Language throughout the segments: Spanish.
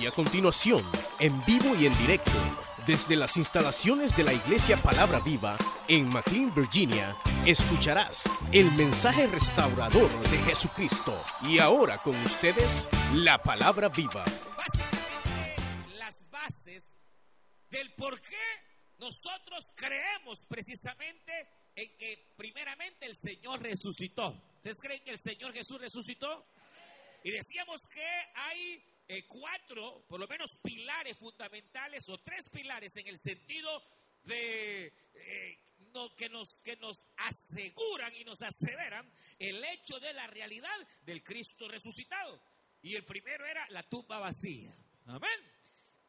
Y a continuación, en vivo y en directo, desde las instalaciones de la Iglesia Palabra Viva en McLean, Virginia, escucharás el mensaje restaurador de Jesucristo. Y ahora con ustedes, la Palabra Viva. Las bases del por qué nosotros creemos precisamente en que primeramente el Señor resucitó. ¿Ustedes creen que el Señor Jesús resucitó? Y decíamos que hay eh, cuatro, por lo menos, pilares fundamentales o tres pilares en el sentido de eh, que, nos, que nos aseguran y nos aseveran el hecho de la realidad del Cristo resucitado. Y el primero era la tumba vacía. Amén.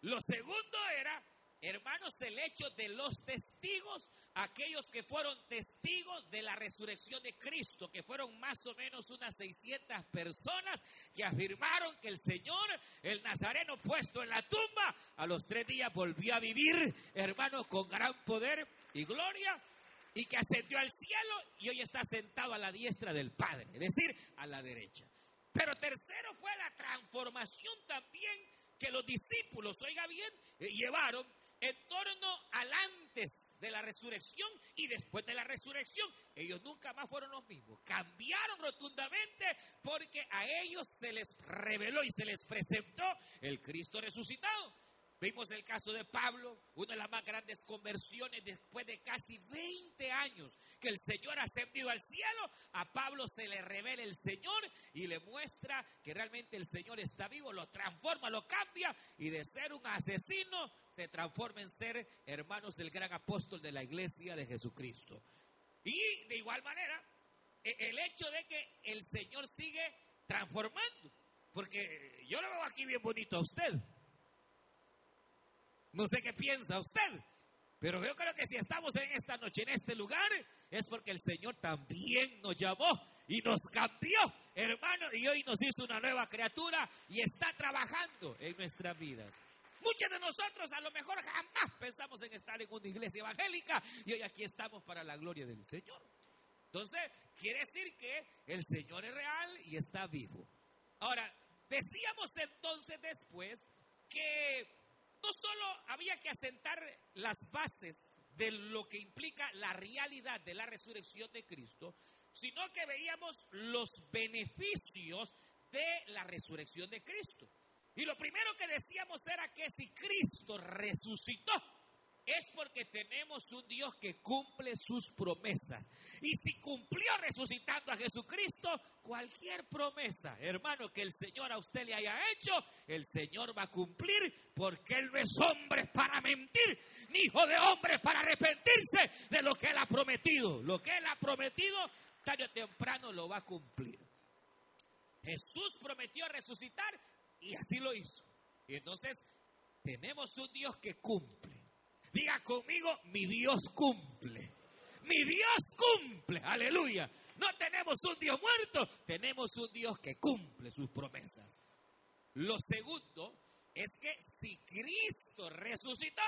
Lo segundo era Hermanos, el hecho de los testigos, aquellos que fueron testigos de la resurrección de Cristo, que fueron más o menos unas 600 personas que afirmaron que el Señor, el Nazareno puesto en la tumba, a los tres días volvió a vivir, hermanos, con gran poder y gloria, y que ascendió al cielo y hoy está sentado a la diestra del Padre, es decir, a la derecha. Pero tercero fue la transformación también que los discípulos, oiga bien, eh, llevaron en torno al antes de la resurrección y después de la resurrección. Ellos nunca más fueron los mismos. Cambiaron rotundamente porque a ellos se les reveló y se les presentó el Cristo resucitado. Vimos el caso de Pablo, una de las más grandes conversiones después de casi 20 años que el Señor ha ascendido al cielo. A Pablo se le revela el Señor y le muestra que realmente el Señor está vivo, lo transforma, lo cambia y de ser un asesino se transforma en ser, hermanos, el gran apóstol de la iglesia de Jesucristo. Y de igual manera, e, el hecho de que el Señor sigue transformando, porque yo lo veo aquí bien bonito a usted. No sé qué piensa usted, pero yo creo que si estamos en esta noche, en este lugar, es porque el Señor también nos llamó y nos cambió, hermano, y hoy nos hizo una nueva criatura y está trabajando en nuestras vidas. Muchos de nosotros a lo mejor jamás pensamos en estar en una iglesia evangélica y hoy aquí estamos para la gloria del Señor. Entonces, quiere decir que el Señor es real y está vivo. Ahora, decíamos entonces después que no solo había que asentar las bases de lo que implica la realidad de la resurrección de Cristo, sino que veíamos los beneficios de la resurrección de Cristo. Y lo primero que decíamos era que si Cristo resucitó, es porque tenemos un Dios que cumple sus promesas. Y si cumplió resucitando a Jesucristo, cualquier promesa, hermano, que el Señor a usted le haya hecho, el Señor va a cumplir porque Él no es hombre para mentir, ni hijo de hombre para arrepentirse de lo que Él ha prometido. Lo que Él ha prometido, tarde o temprano lo va a cumplir. Jesús prometió resucitar y así lo hizo. Y entonces tenemos un Dios que cumple. Diga conmigo, mi Dios cumple. Mi Dios cumple. Aleluya. No tenemos un Dios muerto, tenemos un Dios que cumple sus promesas. Lo segundo es que si Cristo resucitó,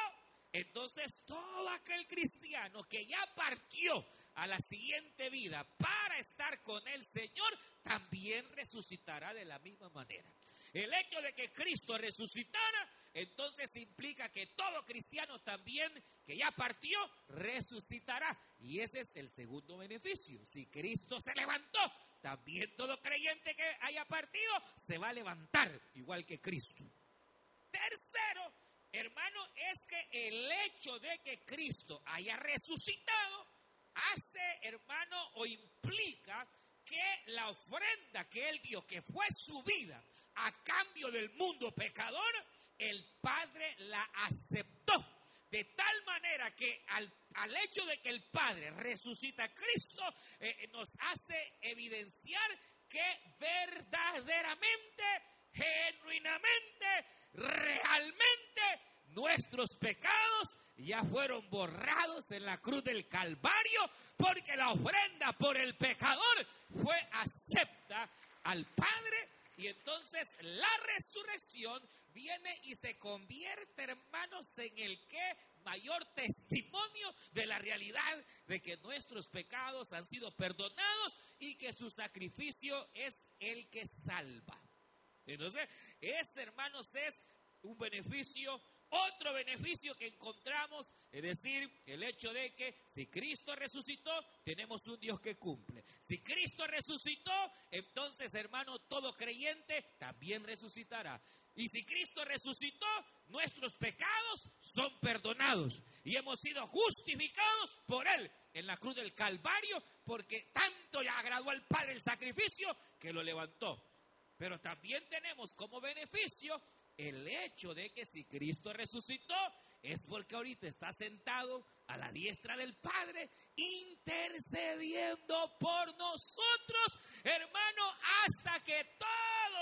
entonces todo aquel cristiano que ya partió a la siguiente vida para estar con el Señor, también resucitará de la misma manera. El hecho de que Cristo resucitara, entonces implica que todo cristiano también que ya partió, resucitará. Y ese es el segundo beneficio. Si Cristo se levantó, también todo creyente que haya partido se va a levantar, igual que Cristo. Tercero, hermano, es que el hecho de que Cristo haya resucitado hace, hermano, o implica que la ofrenda que él dio, que fue su vida, a cambio del mundo pecador, el Padre la aceptó. De tal manera que al, hecho de que el Padre resucita a Cristo, eh, nos hace evidenciar que verdaderamente, genuinamente, realmente, nuestros pecados ya fueron borrados en la cruz del Calvario, porque la ofrenda por el pecador fue acepta al Padre y entonces la resurrección viene y se convierte, hermanos, en el que mayor testimonio de la realidad de que nuestros pecados han sido perdonados y que su sacrificio es el que salva. Entonces, ese, hermanos, es un beneficio otro beneficio que encontramos es decir, el hecho de que si Cristo resucitó, tenemos un Dios que cumple. Si Cristo resucitó, entonces, hermano, todo creyente también resucitará. Y si Cristo resucitó, nuestros pecados son perdonados y hemos sido justificados por Él en la cruz del Calvario, porque tanto le agradó al Padre el sacrificio que lo levantó. Pero también tenemos como beneficio el hecho de que si Cristo resucitó, es porque ahorita está sentado a la diestra del Padre, intercediendo por nosotros, hermano, hasta que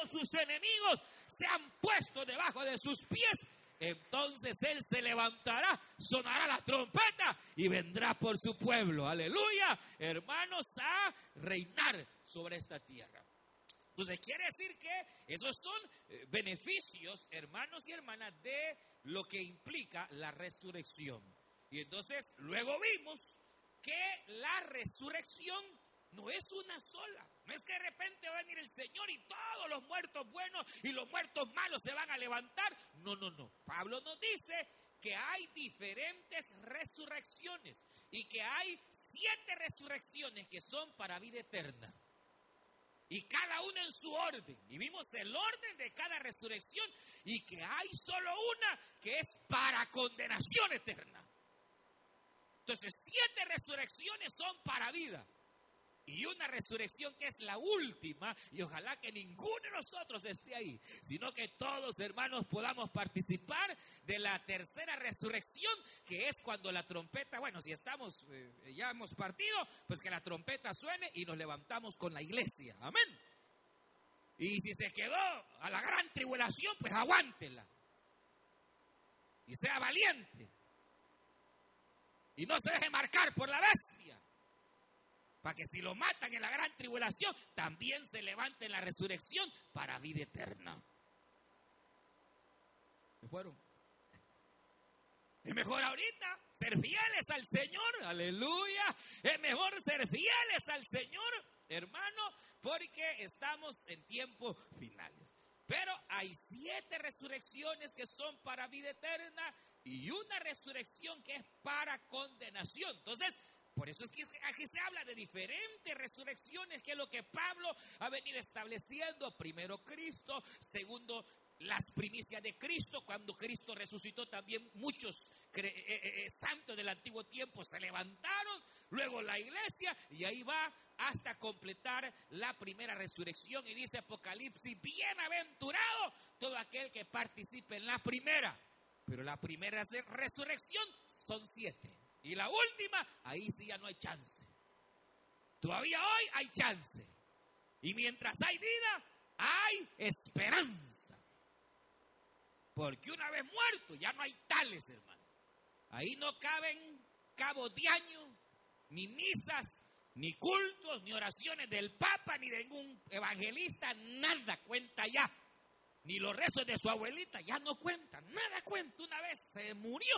sus enemigos se han puesto debajo de sus pies. Entonces Él se levantará, sonará la trompeta y vendrá por su pueblo. Aleluya, hermanos, a reinar sobre esta tierra. Entonces quiere decir que esos son eh, beneficios, hermanos y hermanas, de lo que implica la resurrección. Y entonces luego vimos que la resurrección no es una sola. No es que de repente va a venir el Señor y todos los muertos buenos y los muertos malos se van a levantar. No, no, no. Pablo nos dice que hay diferentes resurrecciones y que hay siete resurrecciones que son para vida eterna. Y cada una en su orden. Y vimos el orden de cada resurrección. Y que hay solo una que es para condenación eterna. Entonces, siete resurrecciones son para vida y una resurrección que es la última, y ojalá que ninguno de nosotros esté ahí, sino que todos hermanos podamos participar de la tercera resurrección, que es cuando la trompeta, bueno, si estamos, eh, ya hemos partido, pues que la trompeta suene y nos levantamos con la iglesia, amén. Y si se quedó a la gran tribulación, pues aguántela. Y sea valiente. Y no se deje marcar por la bestia para que si lo matan en la gran tribulación, también se levante en la resurrección para vida eterna. ¿Se fueron? Es mejor ahorita ser fieles al Señor, aleluya. Es mejor ser fieles al Señor, hermano, porque estamos en tiempos finales. Pero hay siete resurrecciones que son para vida eterna y una resurrección que es para condenación. Entonces, por eso es que aquí se habla de diferentes resurrecciones, que es lo que Pablo ha venido estableciendo. Primero Cristo, segundo las primicias de Cristo, cuando Cristo resucitó también muchos eh, eh, eh, santos del antiguo tiempo se levantaron, luego la iglesia y ahí va hasta completar la primera resurrección y dice Apocalipsis, bienaventurado todo aquel que participe en la primera, pero la primera resurrección son siete. Y la última, ahí sí ya no hay chance. Todavía hoy hay chance. Y mientras hay vida, hay esperanza. Porque una vez muerto ya no hay tales, hermano. Ahí no caben cabos de año, ni misas, ni cultos, ni oraciones del Papa, ni de ningún evangelista, nada cuenta ya. Ni los rezos de su abuelita ya no cuentan, nada cuenta. Una vez se murió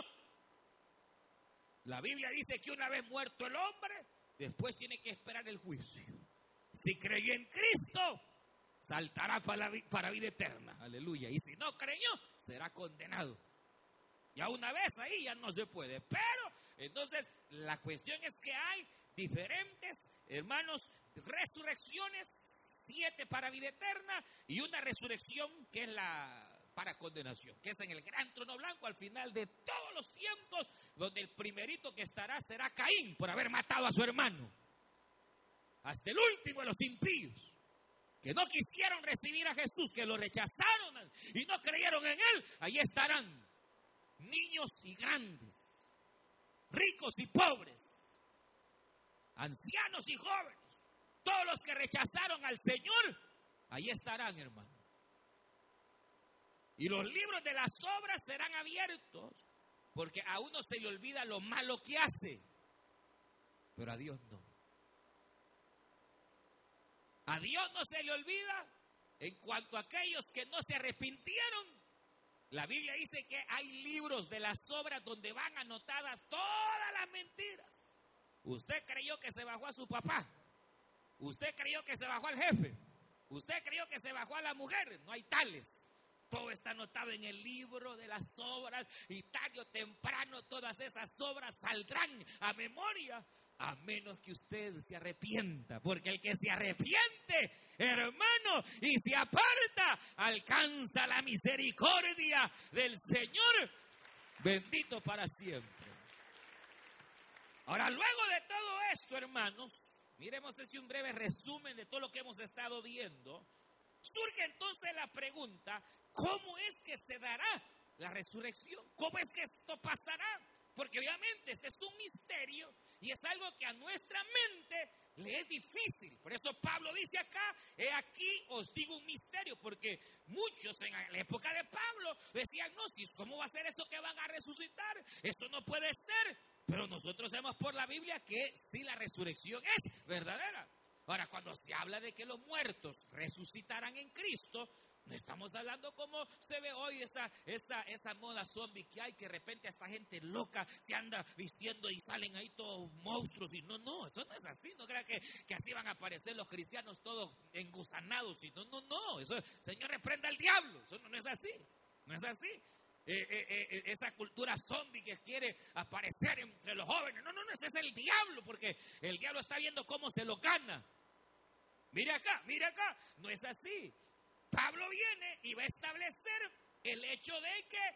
la Biblia dice que una vez muerto el hombre, después tiene que esperar el juicio. Si creyó en Cristo, saltará para, para vida eterna. Aleluya. Y si no creyó, será condenado. Ya una vez ahí ya no se puede. Pero entonces la cuestión es que hay diferentes, hermanos, resurrecciones, siete para vida eterna y una resurrección que es la para condenación, que es en el gran trono blanco al final de todos los tiempos, donde el primerito que estará será Caín por haber matado a su hermano. Hasta el último de los impíos, que no quisieron recibir a Jesús, que lo rechazaron y no creyeron en él, ahí estarán niños y grandes, ricos y pobres, ancianos y jóvenes, todos los que rechazaron al Señor, ahí estarán, hermano. Y los libros de las obras serán abiertos, porque a uno se le olvida lo malo que hace, pero a Dios no. A Dios no se le olvida en cuanto a aquellos que no se arrepintieron. La Biblia dice que hay libros de las obras donde van anotadas todas las mentiras. Usted creyó que se bajó a su papá. Usted creyó que se bajó al jefe. Usted creyó que se bajó a la mujer. No hay tales. Todo está anotado en el libro de las obras y tarde o temprano todas esas obras saldrán a memoria a menos que usted se arrepienta, porque el que se arrepiente, hermano, y se aparta, alcanza la misericordia del Señor, bendito para siempre. Ahora, luego de todo esto, hermanos, miremos así un breve resumen de todo lo que hemos estado viendo. Surge entonces la pregunta, ¿cómo es que se dará la resurrección? ¿Cómo es que esto pasará? Porque obviamente este es un misterio y es algo que a nuestra mente le es difícil. Por eso Pablo dice acá, he aquí os digo un misterio, porque muchos en la época de Pablo decían, no, ¿cómo va a ser eso que van a resucitar? Eso no puede ser. Pero nosotros sabemos por la Biblia que sí la resurrección es verdadera. Ahora, cuando se habla de que los muertos resucitarán en Cristo, estamos hablando como se ve hoy esa, esa, esa moda zombie que hay, que de repente a esta gente loca se anda vistiendo y salen ahí todos monstruos. Y no, no, eso no es así. No crea que, que así van a aparecer los cristianos todos engusanados. Y no, no, no. Eso, Señor, reprenda al diablo. Eso no, es así. No es así. Eh, eh, eh, esa cultura zombie que quiere aparecer entre los jóvenes. No, no, no, ese es el diablo, porque el diablo está viendo cómo se lo gana. Mire acá, mire acá, no es así. Pablo viene y va a establecer el hecho de que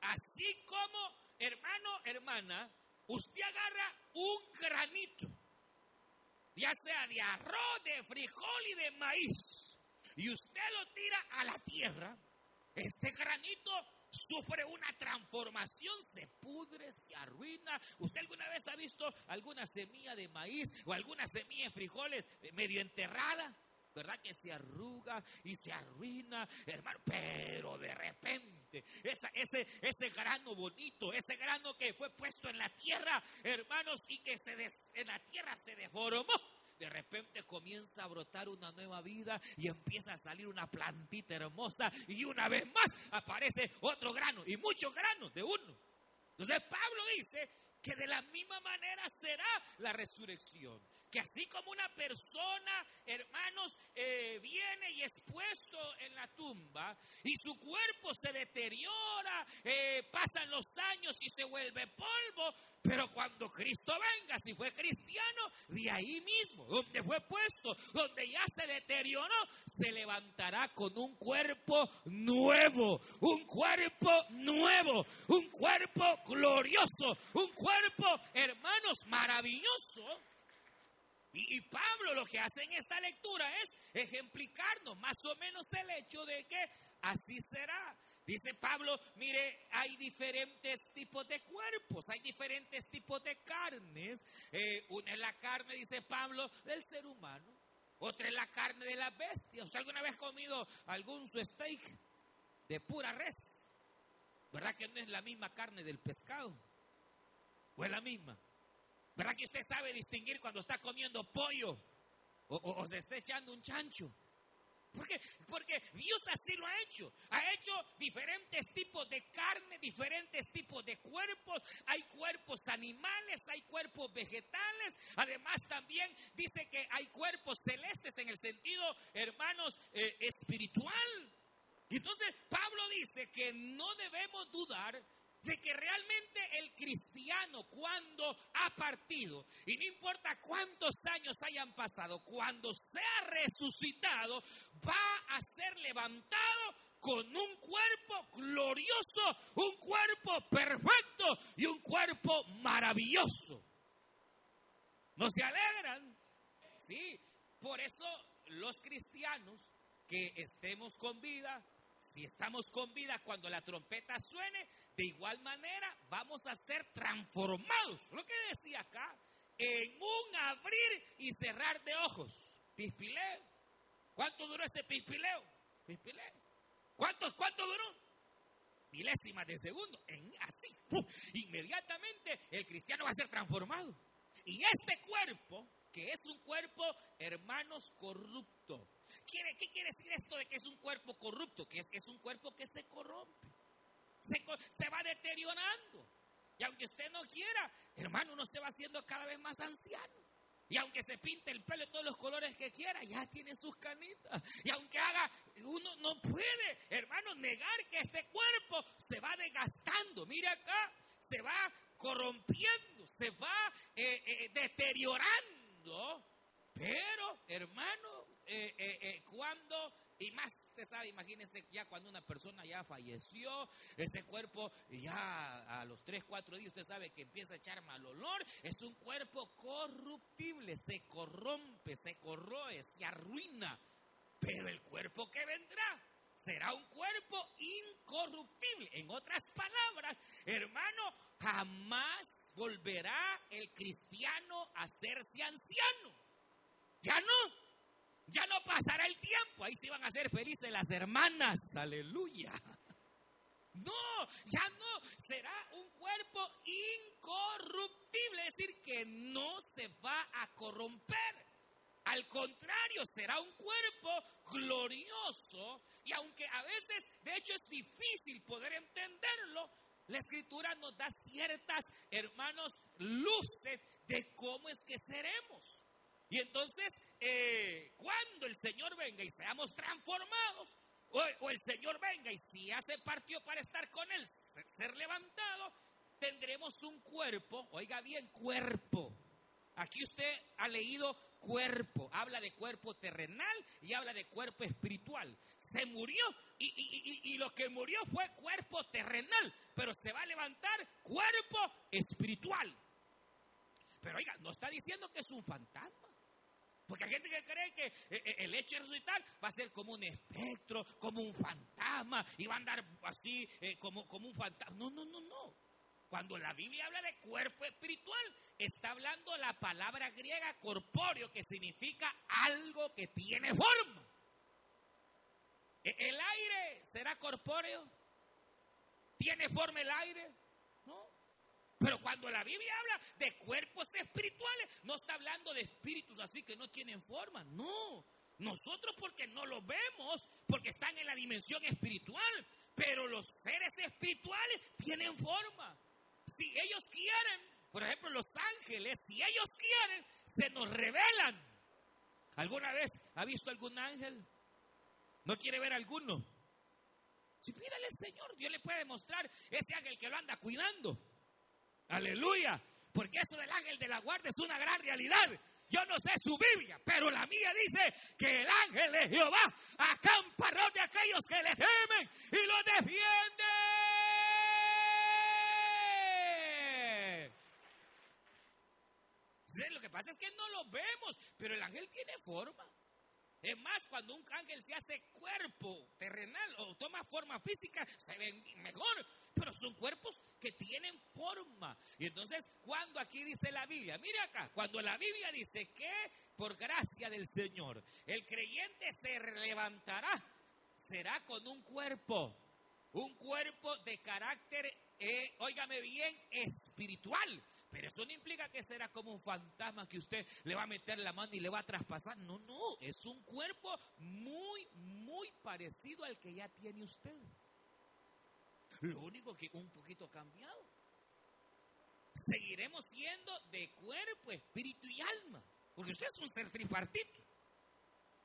así como hermano, hermana, usted agarra un granito, ya sea de arroz, de frijol y de maíz, y usted lo tira a la tierra, este granito sufre una transformación, se pudre, se arruina. ¿Usted alguna vez ha visto alguna semilla de maíz o alguna semilla de frijoles medio enterrada? ¿Verdad? Que se arruga y se arruina, hermano, pero de repente, ese, ese grano bonito, ese grano que fue puesto en la tierra, hermanos, y que se en la tierra se deformó, de repente comienza a brotar una nueva vida y empieza a salir una plantita hermosa y una vez más aparece otro grano y muchos granos de uno. Entonces Pablo dice que de la misma manera será la resurrección que así como una persona, hermanos, eh, viene y es puesto en la tumba y su cuerpo se deteriora, eh, pasan los años y se vuelve polvo, pero cuando Cristo venga, si fue cristiano, de ahí mismo, donde fue puesto, donde ya se deterioró, se levantará con un cuerpo nuevo, un cuerpo nuevo, un cuerpo glorioso, un cuerpo, hermanos, maravilloso y, Pablo lo que hace en esta lectura es ejemplificarnos más o menos el hecho de que así será. Dice Pablo, mire, hay diferentes tipos de cuerpos, hay diferentes tipos de carnes. Eh, una es la carne, dice Pablo, del ser humano. Otra es la carne de la bestia. ¿Usted alguna vez comido algún steak de pura res? ¿Verdad que no es la misma carne del pescado? ¿O es la misma? ¿Verdad que usted sabe distinguir cuando está comiendo pollo o, se está echando un chancho? Porque, porque Dios así lo ha hecho. Ha hecho diferentes tipos de carne, diferentes tipos de cuerpos. Hay cuerpos animales, hay cuerpos vegetales. Además también dice que hay cuerpos celestes en el sentido, hermanos, eh, espiritual. Entonces Pablo dice que no debemos dudar de que realmente el cristiano cuando ha partido, y no importa cuántos años hayan pasado, cuando sea resucitado, va a ser levantado con un cuerpo glorioso, un cuerpo perfecto y un cuerpo maravilloso. ¿No se alegran? Sí, por eso los cristianos que estemos con vida, si estamos con vida cuando la trompeta suene, de igual manera vamos a ser transformados. Lo que decía acá, en un abrir y cerrar de ojos. Pispileo. ¿Cuánto duró este pispileo? Pispileo. ¿Cuánto, cuánto duró? Milésimas de segundo. En, así. inmediatamente el cristiano va a ser transformado. Y este cuerpo, que es un cuerpo, hermanos, corrupto. ¿Qué quiere decir esto de que es un cuerpo corrupto? Que es, es un cuerpo que se se, va deteriorando. Y aunque usted no quiera, hermano, uno se va haciendo cada vez más anciano. Y aunque se pinte el pelo de todos los colores que quiera, ya tiene sus canitas. Y aunque haga, uno no puede, hermano, negar que este cuerpo se va desgastando. Mire acá, se va corrompiendo, se va eh, eh, deteriorando. Pero, hermano, eh, cuando y más, usted sabe, imagínense ya cuando una persona ya falleció, ese cuerpo ya a los 3, 4 días usted sabe que empieza a echar mal olor, es un cuerpo corruptible, se corrompe, se corroe, se arruina. Pero el cuerpo que vendrá será un cuerpo incorruptible. En otras palabras, hermano, jamás volverá el cristiano a hacerse anciano. Ya no. Ya no pasará el tiempo. Ahí se van a hacer felices las hermanas. Aleluya. No, ya no. Será un cuerpo incorruptible. Es decir, que no se va a corromper. Al contrario, será un cuerpo glorioso. Y aunque a veces, de hecho, es difícil poder entenderlo, la escritura nos da ciertas, hermanos, luces de cómo es que seremos. Y entonces, eh, cuando el Señor venga y seamos transformados, o, el Señor venga y si hace partido para estar con Él, ser levantado, tendremos un cuerpo, oiga bien, cuerpo. Aquí usted ha leído cuerpo, habla de cuerpo terrenal y habla de cuerpo espiritual. Se murió y, y, lo que murió fue cuerpo terrenal, pero se va a levantar cuerpo espiritual. Pero oiga, no está diciendo que es un fantasma. Porque hay gente que cree que eh, eh, el hecho de resucitar va a ser como un espectro, como un fantasma, y va a andar así eh, como, como un fantasma. No, no, no, no. Cuando la Biblia habla de cuerpo espiritual, está hablando la palabra griega corpóreo, que significa algo que tiene forma. ¿E-, ¿El aire será corpóreo? ¿Tiene forma el aire? Pero cuando la Biblia habla de cuerpos espirituales, no está hablando de espíritus así que no tienen forma. No. Nosotros porque no los vemos, porque están en la dimensión espiritual. Pero los seres espirituales tienen forma. Si ellos quieren, por ejemplo, los ángeles, si ellos quieren, se nos revelan. ¿Alguna vez ha visto algún ángel? ¿No quiere ver alguno? Si pídale al Señor, Dios le puede mostrar ese ángel que lo anda cuidando. Aleluya. Porque eso del ángel de la guardia es una gran realidad. Yo no sé su Biblia, pero la mía dice que el ángel de Jehová acampa de aquellos que le temen y lo defiende. lo que pasa es que no lo vemos, pero el ángel tiene forma. Es más, cuando un ángel se hace cuerpo terrenal o toma forma física, se ve mejor, pero son cuerpos que tienen forma. Y entonces, cuando aquí dice la Biblia, mire acá, cuando la Biblia dice que por gracia del Señor el creyente se levantará, será con un cuerpo, un cuerpo de carácter, eh, óigame bien, espiritual. Pero eso no implica que será como un fantasma que usted le va a meter la mano y le va a traspasar. No, no, es un cuerpo muy, muy parecido al que ya tiene usted. Lo único que un poquito cambiado. Seguiremos siendo de cuerpo, espíritu y alma. Porque usted es un ser tripartito.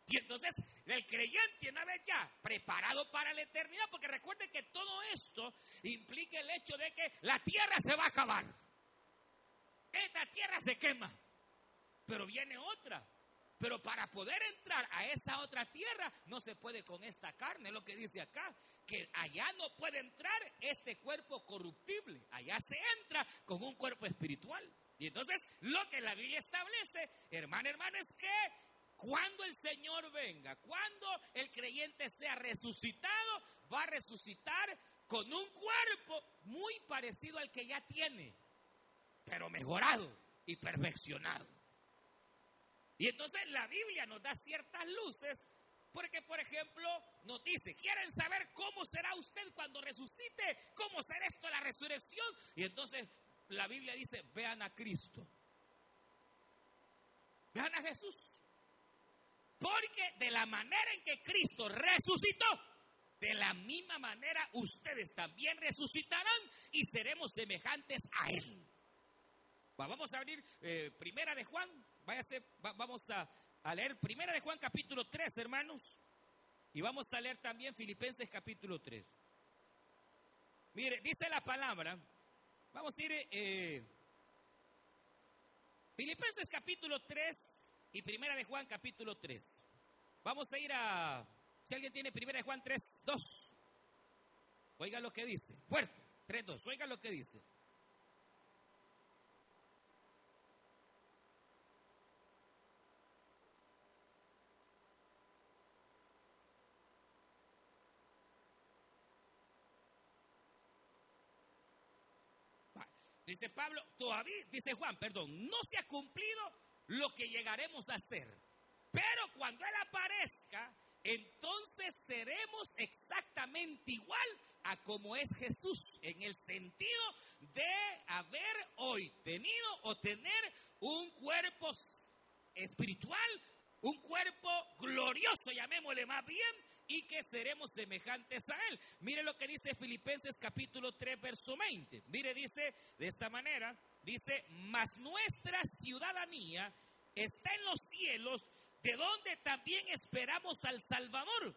Y entonces el creyente una vez ya preparado para la eternidad, porque recuerden que todo esto implica el hecho de que la tierra se va a acabar. Esta tierra se quema, pero viene otra. Pero para poder entrar a esa otra tierra no se puede con esta carne, lo que dice acá, que allá no puede entrar este cuerpo corruptible, allá se entra con un cuerpo espiritual. Y entonces lo que la Biblia establece, hermano, hermano, es que cuando el Señor venga, cuando el creyente sea resucitado, va a resucitar con un cuerpo muy parecido al que ya tiene pero mejorado y perfeccionado. Y entonces la Biblia nos da ciertas luces porque, por ejemplo, nos dice, ¿quieren saber cómo será usted cuando resucite? ¿Cómo será esto la resurrección? Y entonces la Biblia dice, vean a Cristo. Vean a Jesús. Porque de la manera en que Cristo resucitó, de la misma manera ustedes también resucitarán y seremos semejantes a Él. Vamos a abrir eh, Primera de Juan. Váyase, vamos a, a leer Primera de Juan capítulo 3, hermanos. Y vamos a leer también Filipenses capítulo 3. Mire, dice la palabra. Vamos a ir eh, Filipenses capítulo 3 y Primera de Juan capítulo 3. Vamos a ir a, si alguien tiene Primera de Juan 3, 2. Oiga lo que dice. Fuerte, 3, 2. Oiga lo que dice. Dice Pablo, todavía, dice Juan, perdón, no se ha cumplido lo que llegaremos a hacer. Pero cuando Él aparezca, entonces seremos exactamente igual a como es Jesús, en el sentido de haber hoy tenido o tener un cuerpo espiritual, un cuerpo glorioso, llamémosle más bien, y que seremos semejantes a Él. Mire lo que dice Filipenses capítulo 3, verso 20. Mire, dice de esta manera, dice, mas nuestra ciudadanía está en los cielos, de donde también esperamos al Salvador,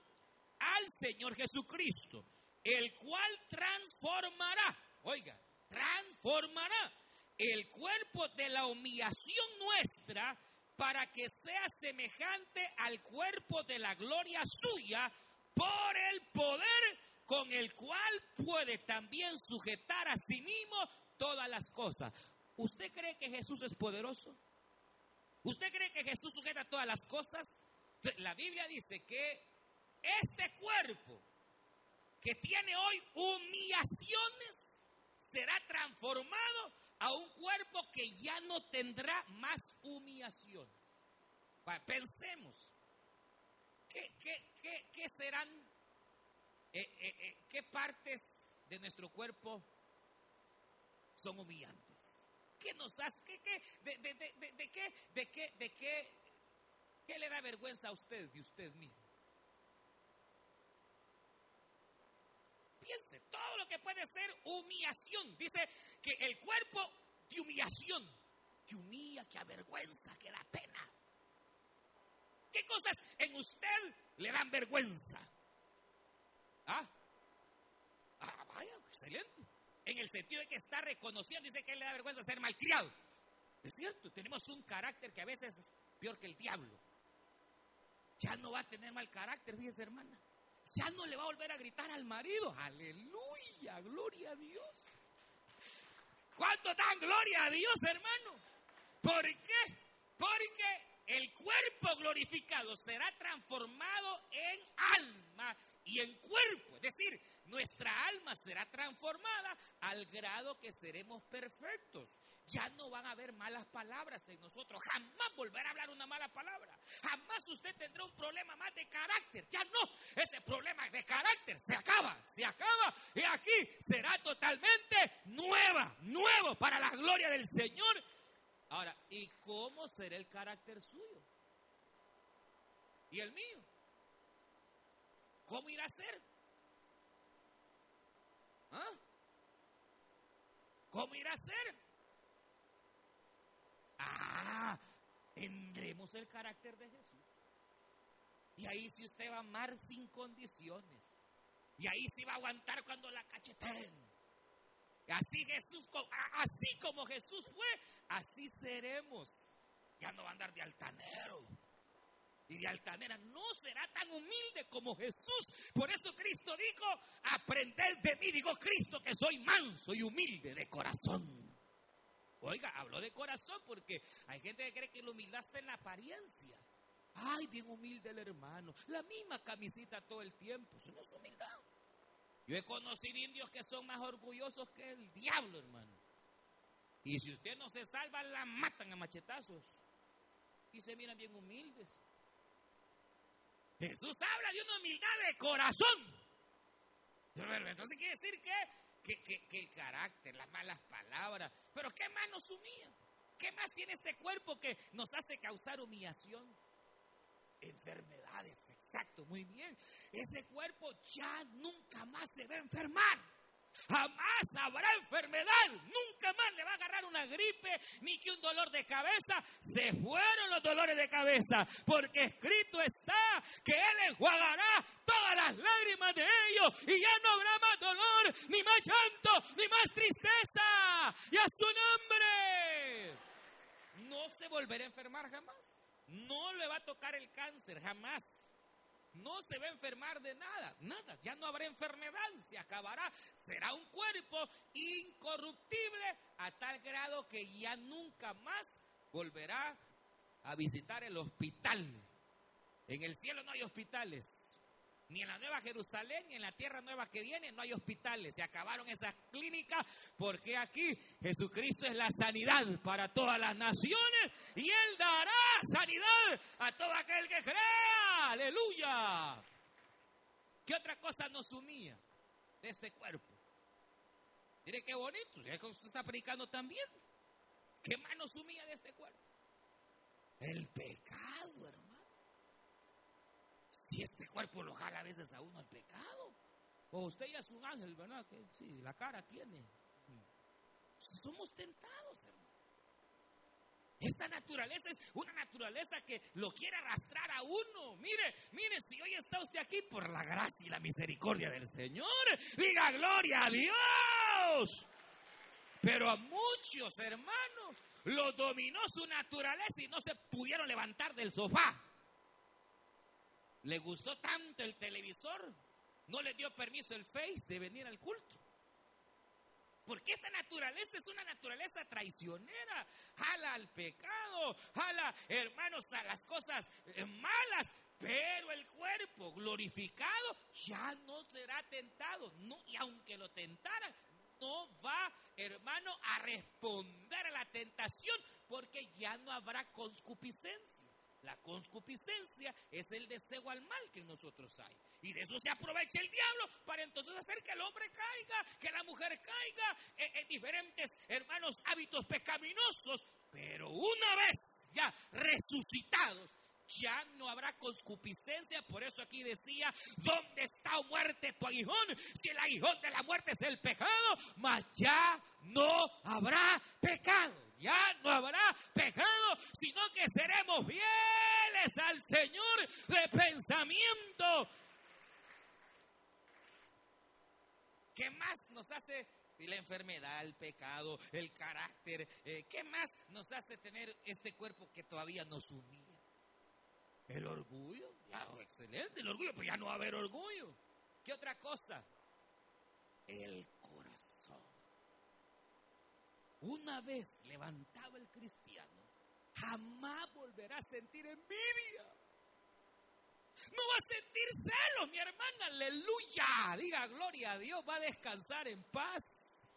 al Señor Jesucristo, el cual transformará, oiga, transformará el cuerpo de la humillación nuestra para que sea semejante al cuerpo de la gloria suya por el poder con el cual puede también sujetar a sí mismo todas las cosas. ¿Usted cree que Jesús es poderoso? ¿Usted cree que Jesús sujeta todas las cosas? La Biblia dice que este cuerpo que tiene hoy humillaciones será transformado a un cuerpo que ya no tendrá más humillaciones. pensemos, ¿qué, serán, eh, eh, eh, qué partes de nuestro cuerpo son humillantes? ¿Qué nos hace? ¿Qué, qué, de, de, de, de, qué, de qué, de qué, qué le da vergüenza a usted de usted mismo? Piense, todo lo que puede ser humillación. Dice que el cuerpo de humillación, que humilla, que avergüenza, que da pena. ¿Qué cosas en usted le dan vergüenza? ¿Ah? Ah, vaya, excelente. En el sentido de que está reconociendo, dice que le da vergüenza ser malcriado. Es cierto, tenemos un carácter que a veces es peor que el diablo. Ya no va a tener mal carácter, fíjese hermana. Ya no le va a volver a gritar al marido. Aleluya, gloria a Dios. ¿Cuánto dan gloria a Dios, hermano? ¿Por qué? Porque el cuerpo glorificado será transformado en alma y en cuerpo. Es decir, nuestra alma será transformada al grado que seremos perfectos ya no van a haber malas palabras en nosotros. Jamás volverá a hablar una mala palabra. Jamás usted tendrá un problema más de carácter. Ya no. Ese problema de carácter se acaba, se acaba. Y aquí será totalmente nueva, nuevo para la gloria del Señor. Ahora, ¿y cómo será el carácter suyo? ¿Y el mío? ¿Cómo irá a ser? ¿Ah? ¿Cómo irá a ser? Ah, tendremos el carácter de Jesús. Y ahí si usted va a amar sin condiciones. Y ahí sí va a aguantar cuando la cacheteen. Así Jesús, así como Jesús fue, así seremos. Ya no va a andar de altanero. Y de altanera no será tan humilde como Jesús. Por eso Cristo dijo, aprended de mí, digo Cristo, que soy manso y humilde de corazón. Oiga, habló de corazón porque hay gente que cree que la humildad está en la apariencia. Ay, bien humilde el hermano. La misma camisita todo el tiempo. Eso no es humildad. Yo he conocido indios que son más orgullosos que el diablo, hermano. Y si usted no se salva, la matan a machetazos. Y se miran bien humildes. Jesús habla de una humildad de corazón. Entonces quiere decir que que, el carácter, las malas palabras. Pero ¿qué más nos humilla? ¿Qué más tiene este cuerpo que nos hace causar humillación? Enfermedades, exacto, muy bien. Ese cuerpo ya nunca más se va a enfermar. Jamás más habrá enfermedad, nunca más le va a agarrar una gripe ni que un dolor de cabeza. Se fueron los dolores de cabeza, porque escrito está que Él enjuagará todas las lágrimas de ellos y ya no habrá más dolor, ni más llanto, ni más tristeza. Y a su nombre no se volverá a enfermar jamás. No le va a tocar el cáncer jamás. No se va a enfermar de nada, nada, ya no habrá enfermedad, se acabará, será un cuerpo incorruptible a tal grado que ya nunca más volverá a visitar el hospital. En el cielo no hay hospitales, ni en la Nueva Jerusalén, ni en la tierra nueva que viene, no hay hospitales. Se acabaron esas clínicas porque aquí Jesucristo es la sanidad para todas las naciones y Él dará sanidad a todo aquel que crea. Aleluya. ¿Qué otra cosa nos unía de este cuerpo? Mire qué bonito, ya usted está predicando también. ¿Qué más nos unía de este cuerpo? El pecado, hermano. Si este cuerpo lo jala a veces a uno al pecado. O usted ya es un ángel, ¿verdad? Que sí, la cara tiene. Somos tentados, hermano. Esta naturaleza es una naturaleza que lo quiere arrastrar a uno. Mire, mire, si hoy está usted aquí por la gracia y la misericordia del Señor, diga gloria a Dios. Pero a muchos hermanos lo dominó su naturaleza y no se pudieron levantar del sofá. Le gustó tanto el televisor, no le dio permiso el Face de venir al culto. Porque esta naturaleza es una naturaleza traicionera. Jala al pecado, jala, hermanos, a las cosas eh, malas. Pero el cuerpo glorificado ya no será tentado. No, y aunque lo tentaran, no va, hermano, a responder a la tentación porque ya no habrá conscupiscencia. La conscupiscencia es el deseo al mal que en nosotros hay. Y de eso se aprovecha el diablo para entonces hacer que el hombre caiga, que la mujer caiga en, diferentes, hermanos, hábitos pecaminosos. Pero una vez ya resucitados, ya no habrá conscupiscencia. Por eso aquí decía, ¿dónde está o muerte tu aguijón? Si el aguijón de la muerte es el pecado, mas ya no habrá pecado ya no habrá pecado, sino que seremos fieles al Señor de pensamiento. ¿Qué más nos hace la enfermedad, el pecado, el carácter? Eh, ¿Qué más nos hace tener este cuerpo que todavía nos unía? El orgullo, ya, excelente el orgullo, pero ya no va a haber orgullo. ¿Qué otra cosa? El una vez levantado el cristiano, jamás volverá a sentir envidia. No va a sentir celos, mi hermana, aleluya. Diga gloria a Dios, va a descansar en paz.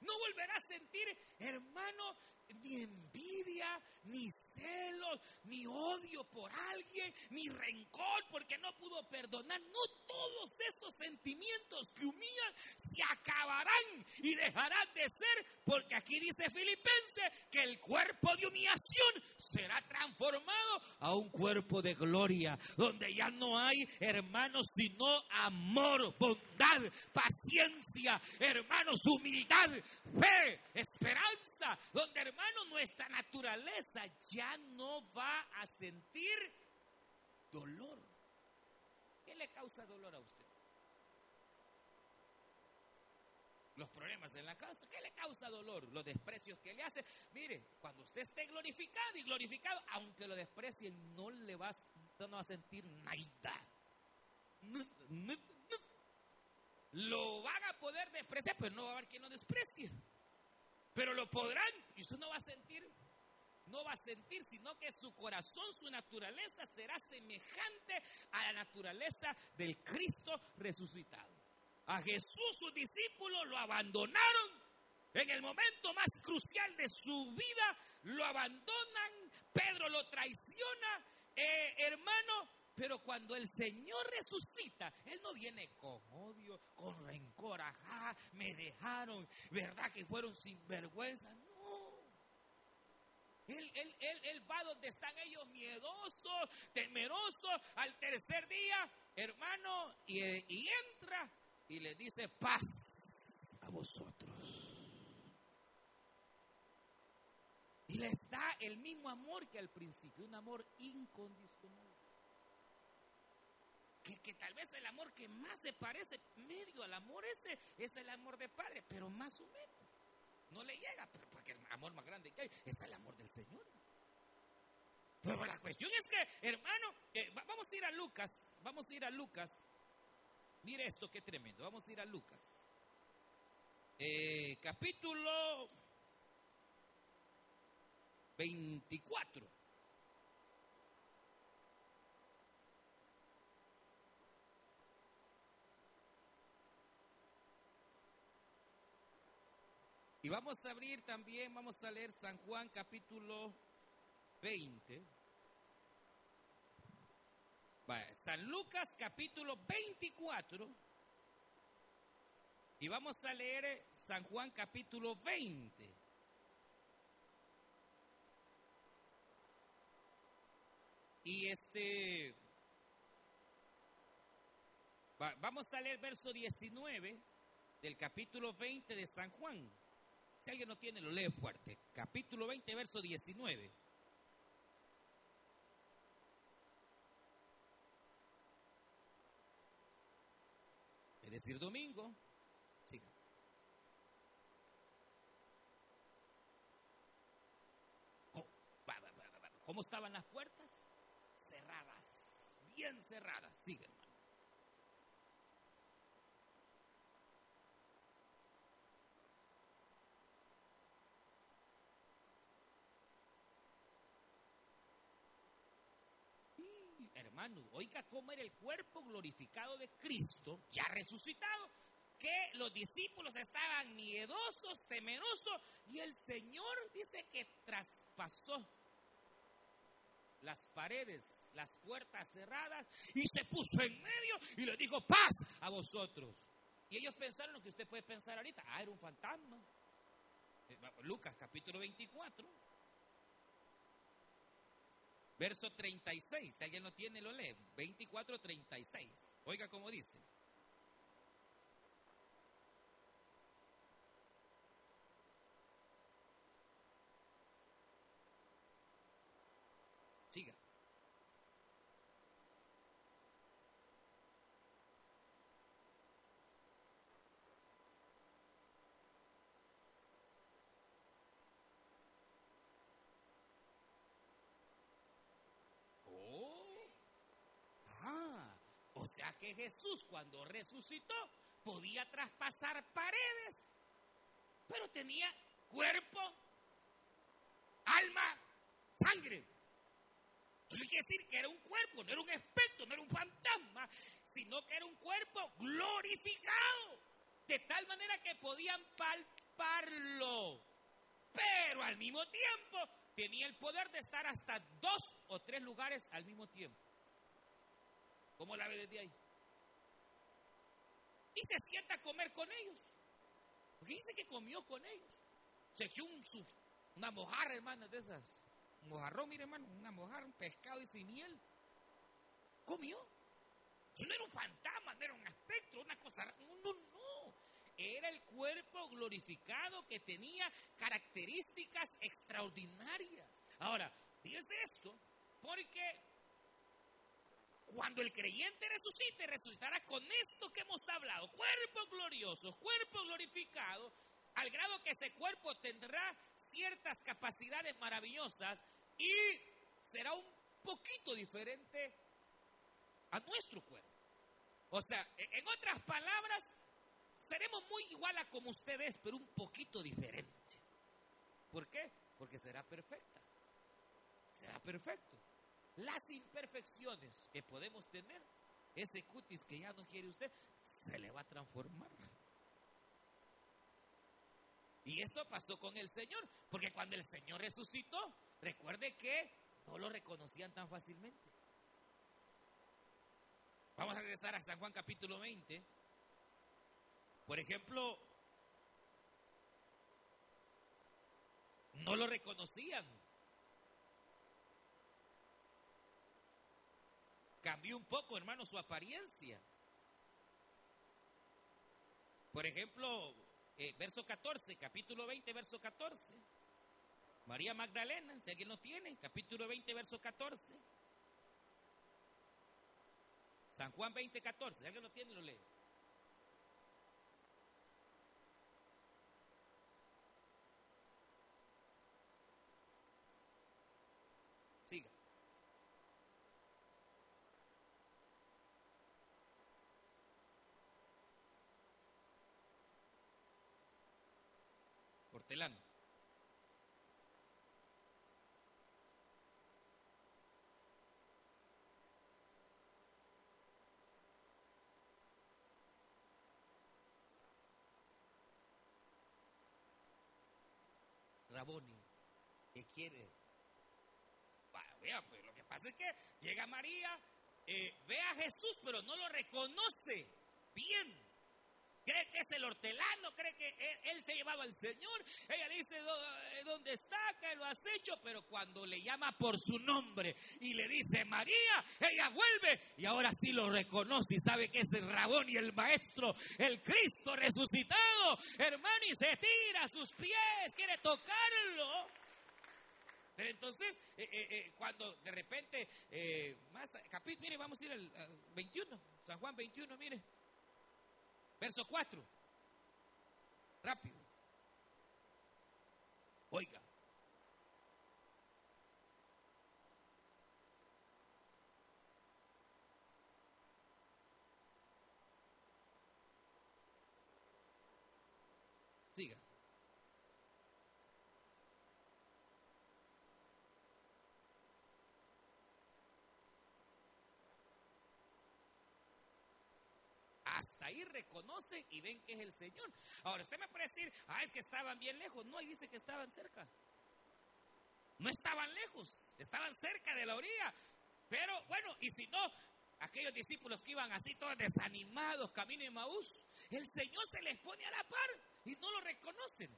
No volverá a sentir, hermano, ni envidia, ni celos, ni odio por alguien, ni rencor porque no pudo perdonar. No todos estos sentimientos que humillan se acabarán y dejarán de ser porque aquí dice Filipenses que el cuerpo de humillación será transformado a un cuerpo de gloria donde ya no hay hermanos sino amor, bondad, paciencia, hermanos, humildad, fe, esperanza, donde hermano, nuestra naturaleza ya no va a sentir dolor. ¿Qué le causa dolor a usted? Los problemas en la casa, ¿qué le causa dolor? Los desprecios que le hace. Mire, cuando usted esté glorificado y glorificado, aunque lo desprecien, no le va, no a sentir nada. Lo van a poder despreciar, pero no va a haber quien lo desprecie. Pero lo podrán y usted no va a sentir, no va a sentir, sino que su corazón, su naturaleza será semejante a la naturaleza del Cristo resucitado. A Jesús sus discípulos lo abandonaron en el momento más crucial de su vida, lo abandonan, Pedro lo traiciona, eh, hermano, pero cuando el Señor resucita, Él no viene con odio, con rencor, ajá, me dejaron, ¿verdad que fueron sin vergüenza? No. Él, él, él, va donde están ellos miedosos, temerosos, al tercer día, hermano, y, y entra y le dice paz a vosotros. Y les da el mismo amor que al principio, un amor incondicional. Que, que, tal vez el amor que más se parece medio al amor ese es el amor de padre, pero más o menos. No le llega, pero porque el amor más grande que hay es el amor del Señor. Pero la cuestión es que, hermano, vamos a ir a Lucas, vamos a ir a Lucas. Mire esto, qué tremendo. Vamos a ir a Lucas. Eh, capítulo 24. Y vamos a abrir también, vamos a leer San Juan capítulo 20. San Lucas capítulo 24. Y vamos a leer San Juan capítulo 20. Y este, vamos a leer verso 19 del capítulo 20 de San Juan. Si alguien no tiene, lo lee fuerte. Capítulo 20, verso 19. Es decir, domingo. Siga. ¿Cómo estaban las puertas? Cerradas, bien cerradas. Sigue, hermano. Hermano, oiga cómo era el cuerpo glorificado de Cristo, ya resucitado, que los discípulos estaban miedosos, temerosos, y el Señor dice que traspasó las paredes, las puertas cerradas, y se puso en medio y le dijo, paz a vosotros. Y ellos pensaron lo que usted puede pensar ahorita, ah, era un fantasma. Eh, Lucas capítulo 24. Verso 36, si alguien lo tiene, lo lee. 24, 36. Oiga cómo dice. Siga. O sea que Jesús cuando resucitó podía traspasar paredes, pero tenía cuerpo, alma, sangre. Entonces quiere decir que era un cuerpo, no era un espectro, no era un fantasma, sino que era un cuerpo glorificado, de tal manera que podían palparlo. Pero al mismo tiempo tenía el poder de estar hasta dos o tres lugares al mismo tiempo. ¿Cómo la ve desde ahí? Y se sienta a comer con ellos. Porque dice que comió con ellos. Se echó un, una mojarra, hermana, de esas. Un mojarrón, mire, hermano, una mojarra, un pescado y sin miel. Comió. no era un fantasma, no era un aspecto, una cosa. No, no. Era el cuerpo glorificado que tenía características extraordinarias. Ahora, fíjese esto, porque cuando el creyente resucite, resucitará con esto que hemos hablado, cuerpo glorioso, cuerpo glorificado, al grado que ese cuerpo tendrá ciertas capacidades maravillosas y será un poquito diferente a nuestro cuerpo. O sea, e, en otras palabras, seremos muy igual a como ustedes, pero un poquito diferente. ¿Por qué? Porque será perfecta. Será perfecto las imperfecciones que podemos tener, ese cutis que ya no quiere usted, se le va a transformar. Y esto pasó con el Señor, porque cuando el Señor resucitó, recuerde que no lo reconocían tan fácilmente. Vamos a regresar a San Juan capítulo 20. Por ejemplo, no lo reconocían cambió un poco, hermano, su apariencia. Por ejemplo, eh, verso 14, capítulo 20, verso 14. María Magdalena, si alguien lo tiene, capítulo 20, verso 14. San Juan 20, 14. Si alguien lo tiene, lo lee. Siga. Hortelano. Raboni, que quiere. vea, pues lo que pasa es que llega María, eh, ve a Jesús, pero no lo reconoce bien cree que es el hortelano, cree que él, se ha llevado al Señor. Ella dice, eh, ¿dónde está? ¿Qué lo has hecho? Pero cuando le llama por su nombre y le dice María, ella vuelve y ahora sí lo reconoce y sabe que es el Rabón y el Maestro, el Cristo resucitado. Hermano, y se tira a sus pies, quiere tocarlo. Pero entonces, eh, eh, cuando de repente, más capítulo, mire, vamos a ir al 21, San Juan 21, mire. Verso 4. Rápido. Oiga. Siga. hasta ahí reconocen y ven que es el Señor. Ahora, usted me puede decir, ah, es que estaban bien lejos. No, ahí dice que estaban cerca. No estaban lejos, estaban cerca de la orilla. Pero bueno, y si no, aquellos discípulos que iban así todos desanimados, camino de Maús, el Señor se les pone a la par y no lo reconocen.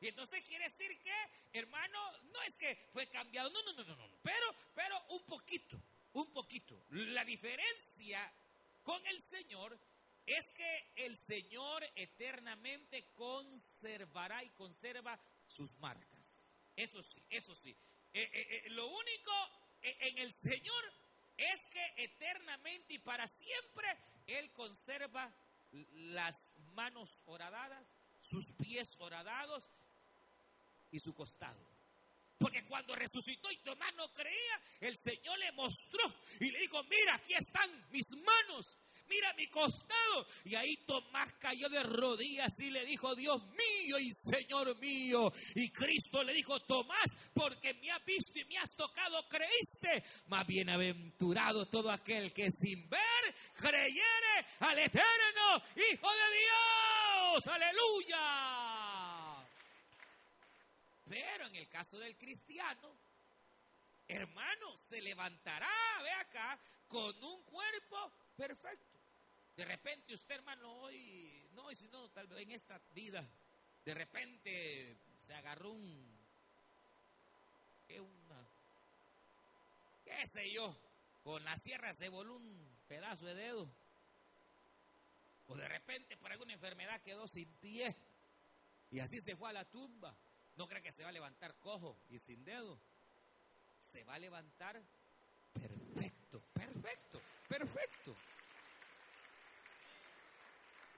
Y entonces quiere decir que, hermano, no es que fue cambiado, no, no, no, no, no, pero, pero un poquito, un poquito. La diferencia con el Señor es que el Señor eternamente conservará y conserva sus marcas. Eso sí, eso sí. Eh, eh, eh, lo único en el Señor es que eternamente y para siempre Él conserva las manos horadadas, sus pies horadados y su costado. Porque cuando resucitó y Tomás no creía, el Señor le mostró y le dijo, mira, aquí están mis manos mi costado. Y ahí Tomás cayó de rodillas y le dijo, Dios mío y Señor mío. Y Cristo le dijo, Tomás, porque me has visto y me has tocado, creíste. Más bienaventurado todo aquel que sin ver creyere al eterno Hijo de Dios. Aleluya. Pero en el caso del cristiano, hermano, se levantará, ve acá, con un cuerpo perfecto. De repente usted, hermano, hoy, no, y si no, tal vez en esta vida, de repente se agarró un, ¿qué una? ¿Qué sé yo? Con la sierra se voló un pedazo de dedo. O de repente por alguna enfermedad quedó sin pie. Y así se fue a la tumba. No cree que se va a levantar cojo y sin dedo. Se va a levantar perfecto, perfecto, perfecto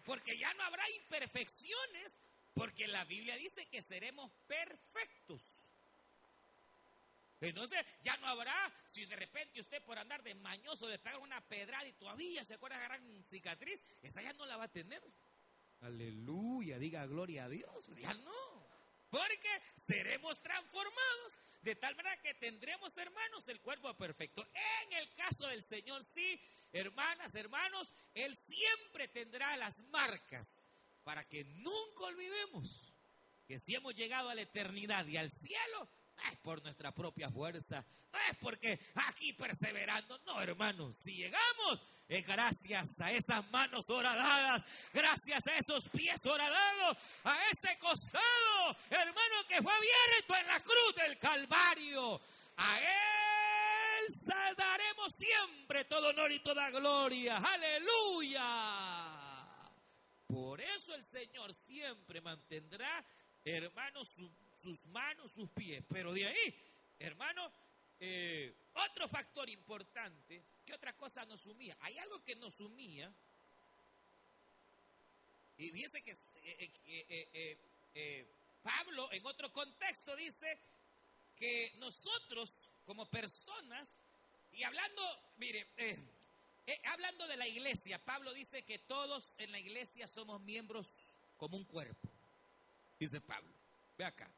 porque ya no habrá imperfecciones, porque la Biblia dice que seremos perfectos. Entonces ya no habrá, si de repente usted por andar de mañoso le pega una pedrada y todavía se acuerda de gran cicatriz, esa ya no la va a tener. Aleluya, diga gloria a Dios. Ya no. Porque seremos transformados de tal manera que tendremos, hermanos, el cuerpo perfecto. En el caso del Señor, sí, hermanas, hermanos, Él siempre tendrá las marcas para que nunca olvidemos que si hemos llegado a la eternidad y al cielo, es por nuestra propia fuerza, no es porque aquí perseverando, no hermanos, si llegamos es gracias a esas manos horadadas, gracias a esos pies horadados, a ese costado, hermano, que fue abierto en la cruz del Calvario, a Él daremos siempre todo honor y toda gloria, aleluya. Por eso el Señor siempre mantendrá, hermano, sus manos, sus pies. Pero de ahí, hermano, eh, otro factor importante, ¿qué otra cosa nos sumía? Hay algo que nos sumía. Y fíjense que eh, eh, Pablo en otro contexto dice que nosotros como personas, y hablando, mire, hablando de la iglesia, Pablo dice que todos en la iglesia somos miembros como un cuerpo. Dice Pablo, ve acá.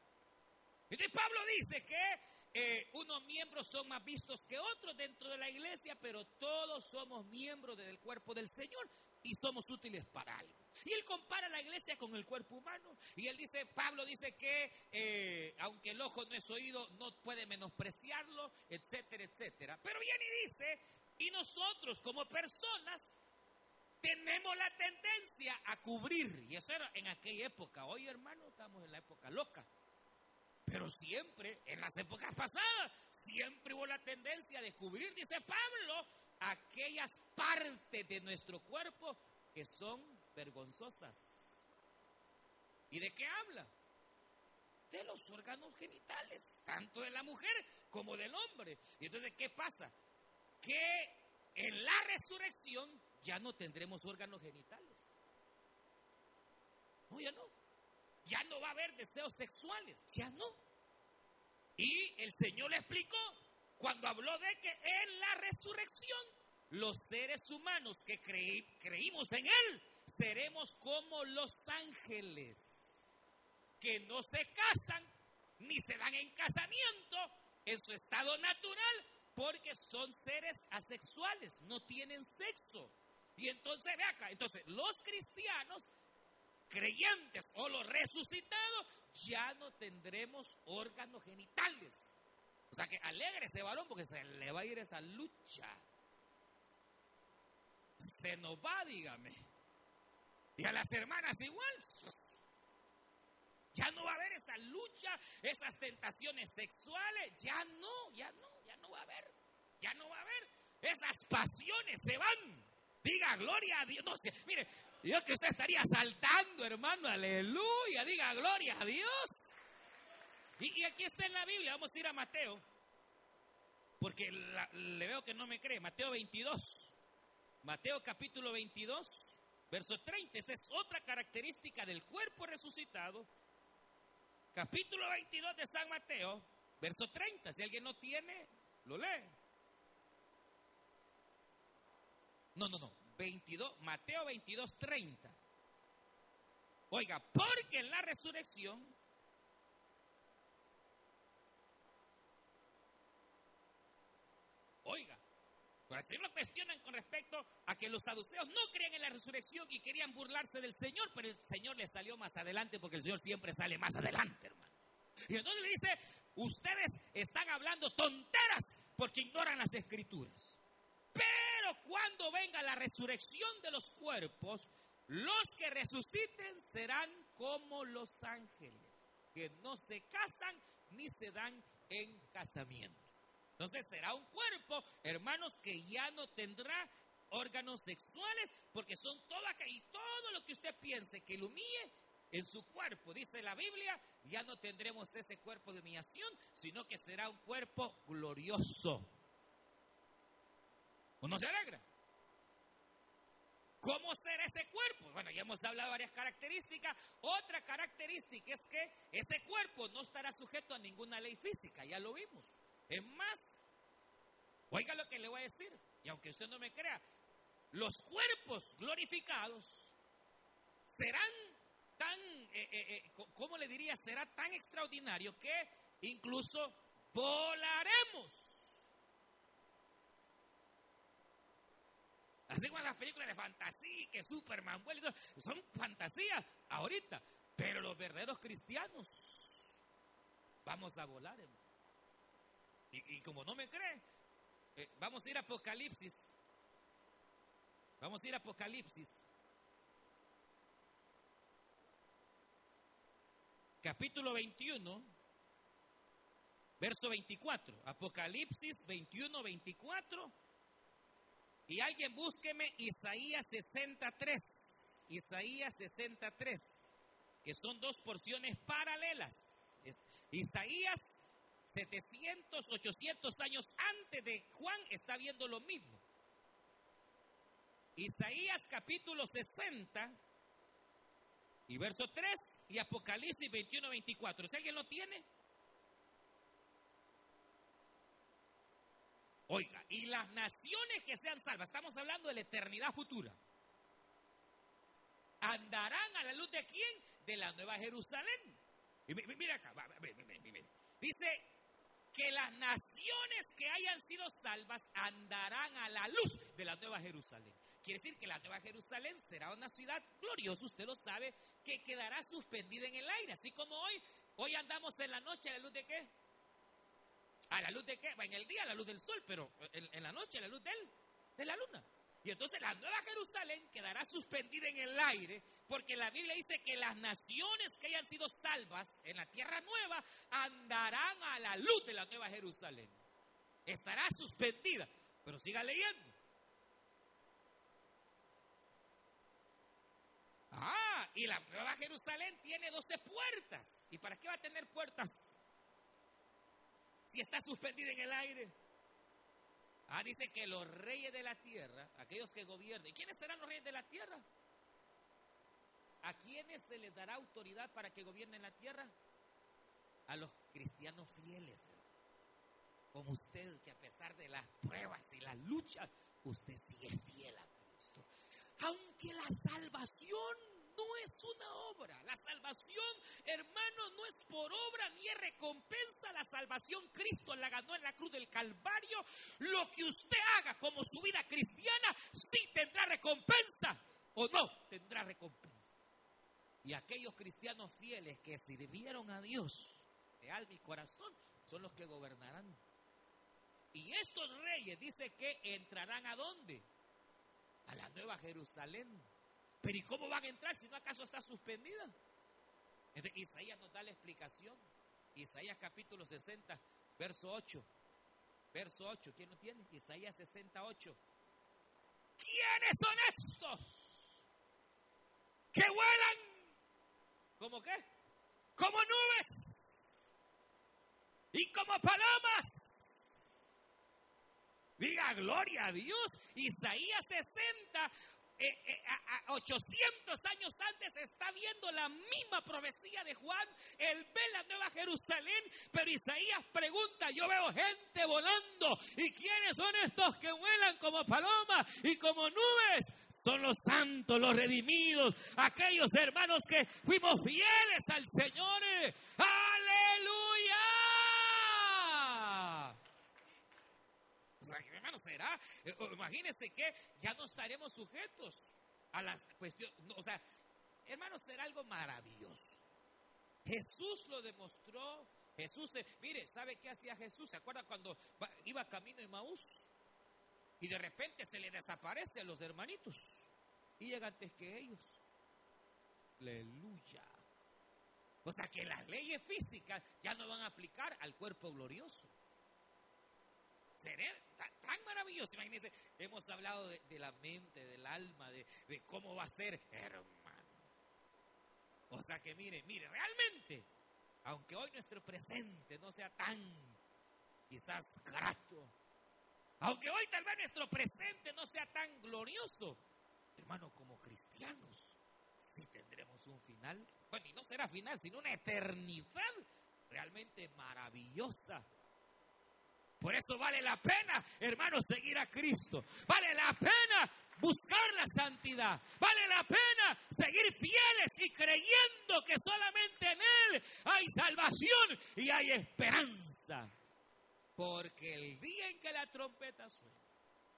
Entonces Pablo dice que eh, unos miembros son más vistos que otros dentro de la iglesia, pero todos somos miembros del cuerpo del Señor y somos útiles para algo. Y él compara la iglesia con el cuerpo humano. Y él dice, Pablo dice que eh, aunque el ojo no es oído, no puede menospreciarlo, etcétera, etcétera. Pero viene y dice, y nosotros como personas tenemos la tendencia a cubrir. Y eso era en aquella época. Hoy, hermano, estamos en la época loca. Pero siempre, en las épocas pasadas, siempre hubo la tendencia de cubrir, dice Pablo, aquellas partes de nuestro cuerpo que son vergonzosas. ¿Y de qué habla? De los órganos genitales, tanto de la mujer como del hombre. Y entonces, ¿qué pasa? Que en la resurrección ya no tendremos órganos genitales. No, ya no. Ya no va a haber deseos sexuales, ya no. Y el Señor le explicó cuando habló de que en la resurrección los seres humanos que creímos en Él seremos como los ángeles, que no se casan ni se dan en casamiento en su estado natural, porque son seres asexuales, no tienen sexo. Y entonces, ve acá, entonces los cristianos creyentes o los resucitados, ya no tendremos órganos genitales. O sea que alegre ese varón porque se le va a ir esa lucha. Se nos va, dígame. Y a las hermanas igual. Ya no va a haber esa lucha, esas tentaciones sexuales. Ya no, ya no, ya no va a haber. Ya no va a haber. Esas pasiones se van. Diga gloria a Dios. Mire, Dios que usted estaría saltando, hermano, aleluya, diga gloria a Dios. Y, aquí está en la Biblia, vamos a ir a Mateo, porque le veo que no me cree, Mateo 22, Mateo capítulo 22, verso 30, esta es otra característica del cuerpo resucitado, capítulo 22 de San Mateo, verso 30, si alguien no tiene, lo lee. No, no, no, 22, Mateo 22, 30. Oiga, porque en la resurrección Oiga, pues si lo cuestionan con respecto a que los saduceos no creían en la resurrección y querían burlarse del Señor, pero el Señor le salió más adelante porque el Señor siempre sale más adelante, hermano. Y entonces le dice, ustedes están hablando tonteras porque ignoran las escrituras. Pero cuando venga la resurrección de los cuerpos, los que resuciten serán como los ángeles, que no se casan ni se dan en casamiento. Entonces será un cuerpo, hermanos, que ya no tendrá órganos sexuales, porque son todo acá y todo lo que usted piense que humille en su cuerpo, dice la Biblia, ya no tendremos ese cuerpo de humillación, sino que será un cuerpo glorioso. ¿Uno se alegra? ¿Cómo será ese cuerpo? Bueno, ya hemos hablado varias características. Otra característica es que ese cuerpo no estará sujeto a ninguna ley física, ya lo vimos. Es más, oiga lo que le voy a decir, y aunque usted no me crea, los cuerpos glorificados serán tan, eh, eh, eh, ¿cómo le diría? Será tan extraordinario que incluso volaremos. Así como las películas de fantasía, que Superman vuelve, son fantasías ahorita. Pero los verdaderos cristianos vamos a volar, Y, como no me cree, eh, vamos a ir a Apocalipsis. Vamos a ir a Apocalipsis. Capítulo 21, verso 24. Apocalipsis 21, 24 y alguien búsqueme Isaías 63. Isaías 63, que son dos porciones paralelas. Isaías 700, 800 años antes de Juan está viendo lo mismo. Isaías capítulo 60 y verso 3 y Apocalipsis 21, 24. Si alguien lo tiene. Oiga, y las naciones que sean salvas, estamos hablando de la eternidad futura, andarán a la luz de quién? De la nueva Jerusalén. Y mira acá, dice que las naciones que hayan sido salvas andarán a la luz de la nueva Jerusalén. Quiere decir que la Nueva Jerusalén será una ciudad gloriosa, usted lo sabe, que quedará suspendida en el aire. Así como hoy, hoy andamos en la noche a la luz de qué? ¿A la luz de qué? En el día a la luz del sol, pero en, la noche a la luz del, de la luna. Y entonces la Nueva Jerusalén quedará suspendida en el aire, porque la Biblia dice que las naciones que hayan sido salvas en la tierra nueva andarán a la luz de la Nueva Jerusalén. Estará suspendida. Pero siga leyendo. Ah, y la Nueva Jerusalén tiene 12 puertas. ¿Y para qué va a tener puertas? Si está suspendida en el aire. Ah, dice que los reyes de la tierra, aquellos que gobiernen, ¿quiénes serán los reyes de la tierra? ¿A quiénes se les dará autoridad para que gobiernen la tierra? A los cristianos fieles. Como usted, que a pesar de las pruebas y las luchas, usted sigue fiel a aunque la salvación no es una obra. La salvación, hermano, no es por obra ni es recompensa. La salvación Cristo la ganó en la cruz del Calvario. Lo que usted haga como su vida cristiana, sí tendrá recompensa o no tendrá recompensa. Y aquellos cristianos fieles que sirvieron a Dios de alma y corazón son los que gobernarán. Y estos reyes dice que entrarán a dónde? a la nueva Jerusalén. Pero ¿y cómo van a entrar si no acaso está suspendida? Isaías nos da la explicación. Isaías capítulo 60, verso 8. Verso 8, ¿quién lo tiene? Isaías 68. ¿Quiénes son estos? Que vuelan. ¿Cómo qué? Como nubes. Y como palomas Diga gloria a Dios. Isaías 60, 800 eh, eh, años antes está viendo la misma profecía de Juan. Él ve la nueva Jerusalén, pero Isaías pregunta, yo veo gente volando. ¿Y quiénes son estos que vuelan como palomas y como nubes? Son los santos, los redimidos, aquellos hermanos que fuimos fieles al Señor. Aleluya. Será. Eh, imagínense que ya no estaremos sujetos a las cuestiones. o sea, hermano, será algo maravilloso. Jesús lo demostró. Jesús, mire, ¿sabe qué hacía Jesús? ¿Se acuerda cuando iba camino de Maús? Y de repente se le desaparece a los hermanitos. Y llega antes que ellos. Aleluya. O sea que las leyes físicas ya no van a aplicar al cuerpo glorioso tan maravilloso. Imagínense, hemos hablado de, la mente, del alma, de, cómo va a ser, hermano. O sea que mire, mire, realmente, aunque hoy nuestro presente no sea tan quizás grato, aunque hoy tal vez nuestro presente no sea tan glorioso, hermano, como cristianos, sí tendremos un final, bueno, y no será final, sino una eternidad realmente maravillosa por eso vale la pena, hermanos, seguir a Cristo. Vale la pena buscar la santidad. Vale la pena seguir fieles y creyendo que solamente en Él hay salvación y hay esperanza. Porque el día en que la trompeta suene,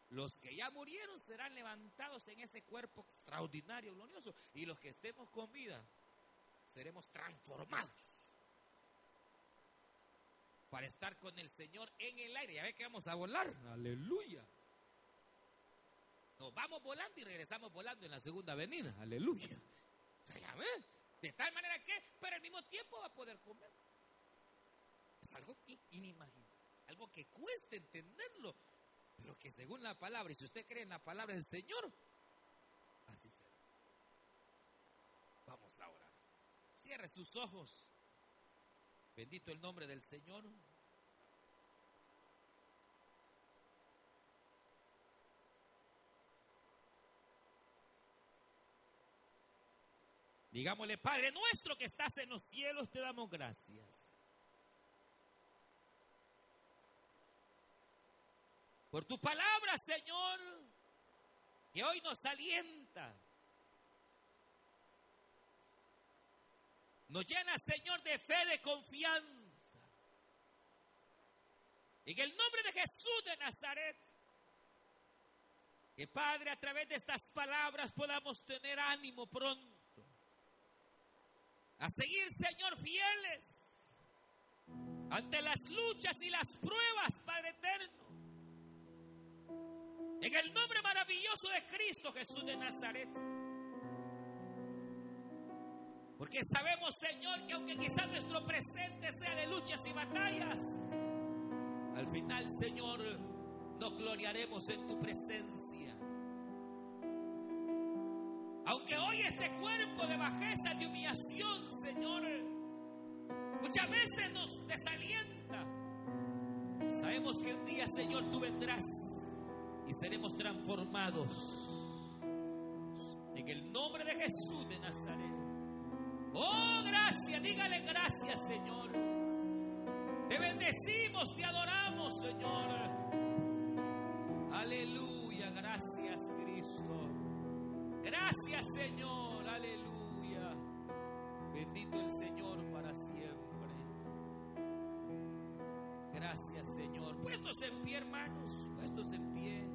los que ya murieron serán levantados en ese cuerpo extraordinario, glorioso, y los que estemos con vida seremos transformados para estar con el Señor en el aire. Ya ve que vamos a volar. Aleluya. Nos vamos volando y regresamos volando en la segunda venida. Aleluya. ya ve. De tal manera que, pero al mismo tiempo va a poder comer. Es algo inimaginable. Algo que cuesta entenderlo. Pero que según la palabra, y si usted cree en la palabra del Señor, así será. Cierre sus ojos. Bendito el nombre del Señor. Digámosle, Padre nuestro que estás en los cielos, te damos gracias. Por tu palabra, Señor, que hoy nos alienta. Nos llena, Señor, de fe, de confianza. En el nombre de Jesús de Nazaret. Que Padre, a través de estas palabras podamos tener ánimo pronto a seguir, Señor, fieles ante las luchas y las pruebas, Padre eterno. En el nombre maravilloso de Cristo Jesús de Nazaret. Porque sabemos, Señor, que aunque quizás nuestro presente sea de luchas y batallas, al final, Señor, nos gloriaremos en tu presencia. Aunque hoy este cuerpo de bajeza, de humillación, Señor, muchas veces nos desalienta. Sabemos que un día, Señor, tú vendrás y seremos transformados. En el nombre de Jesús de Nazaret. Oh, gracias, dígale gracias, Señor. Te bendecimos, te adoramos, Señor. Aleluya, gracias, Cristo. Gracias Señor, aleluya. Bendito el Señor para siempre. Gracias Señor. Puestos en pie, hermanos, puestos en pie.